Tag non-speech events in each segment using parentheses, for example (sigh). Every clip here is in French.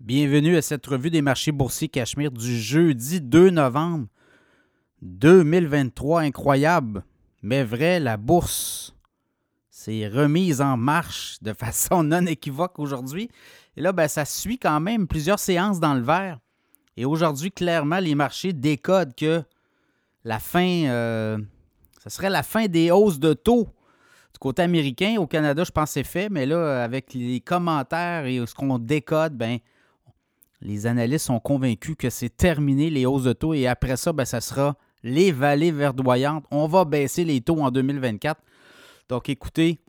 Bienvenue à cette revue des marchés boursiers Cachemire du jeudi 2 novembre 2023. Incroyable, mais vrai, la bourse s'est remise en marche de (laughs) façon non équivoque aujourd'hui. Et là, ben, ça suit quand même plusieurs séances dans le vert. Et aujourd'hui, clairement, les marchés décodent que la fin, euh, ce serait la fin des hausses de taux du côté américain. Au Canada, je pense que c'est fait, mais là, avec les commentaires et ce qu'on décode, ben, les analystes sont convaincus que c'est terminé les hausses de taux et après ça, ben, ça sera les vallées verdoyantes. On va baisser les taux en 2024. Donc écoutez,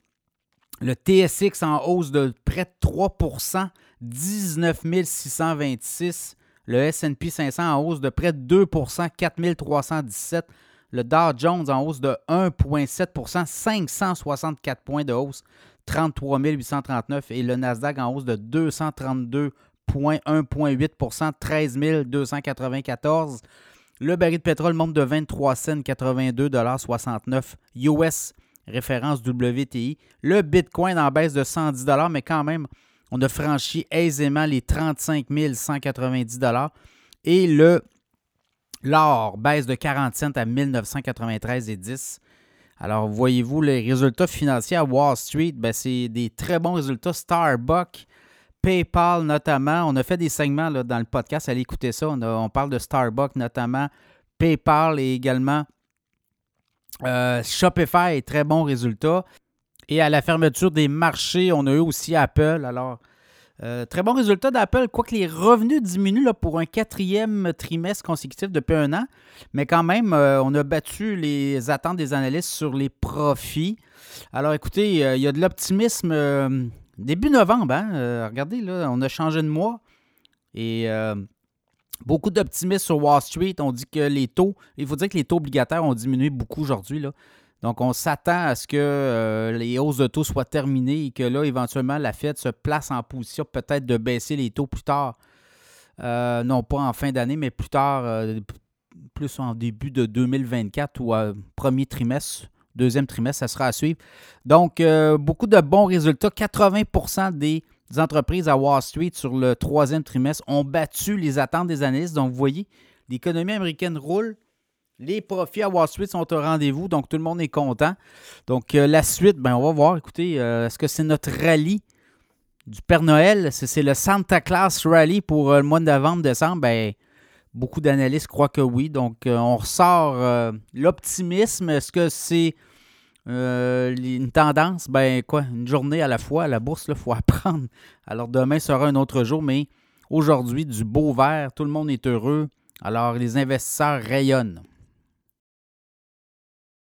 le TSX en hausse de près de 3% 19 626. Le SP 500 en hausse de près de 2% 4 317. Le Dow Jones en hausse de 1,7% 564 points de hausse, 33 839. Et le Nasdaq en hausse de 232 1,8% 13 294. Le baril de pétrole monte de 23 cents, 82,69 US, référence WTI. Le Bitcoin en baisse de 110 mais quand même, on a franchi aisément les 35 190 Et le l'or baisse de 40 cents à 1993,10 Alors, voyez-vous, les résultats financiers à Wall Street, ben, c'est des très bons résultats. Starbucks PayPal notamment. On a fait des segments dans le podcast, allez écouter ça. On, parle de Starbucks notamment, PayPal et également euh, Shopify, très bon résultat. Et à la fermeture des marchés, on a eu aussi Apple. Alors, euh, très bon résultat d'Apple, quoique les revenus diminuent pour un quatrième trimestre consécutif depuis un an. Mais quand même, euh, on a battu les attentes des analystes sur les profits. Alors écoutez, il y a de l'optimisme début novembre, hein? Euh, regardez, là, on a changé de mois. Et euh, beaucoup d'optimistes sur Wall Street. ont dit que les taux, il faut dire que les taux obligataires ont diminué beaucoup aujourd'hui. Donc, on s'attend à ce que euh, les hausses de taux soient terminées et que là, éventuellement, la Fed se place en position peut-être de baisser les taux plus tard. non pas en fin d'année, mais plus tard, plus en début de 2024 ou premier trimestre deuxième trimestre, ça sera à suivre. Donc, euh, beaucoup de bons résultats. 80% des entreprises à Wall Street sur le troisième trimestre ont battu les attentes des analystes. Donc, vous voyez, l'économie américaine roule. Les profits à Wall Street sont au rendez-vous, donc tout le monde est content. Donc, euh, la suite, ben, on va voir. Écoutez, euh, est-ce que c'est notre rallye du Père Noël? C'est le Santa Claus Rally pour le mois de novembre-décembre? Ben, Beaucoup d'analystes croient que oui. Donc, euh, on ressort euh, l'optimisme. Est-ce que c'est euh, une tendance? Ben quoi, une journée à la fois. La bourse, il faut (laughs) apprendre. Alors, demain sera un autre jour, mais aujourd'hui, du beau vert. Tout le monde est heureux. Alors, les investisseurs rayonnent.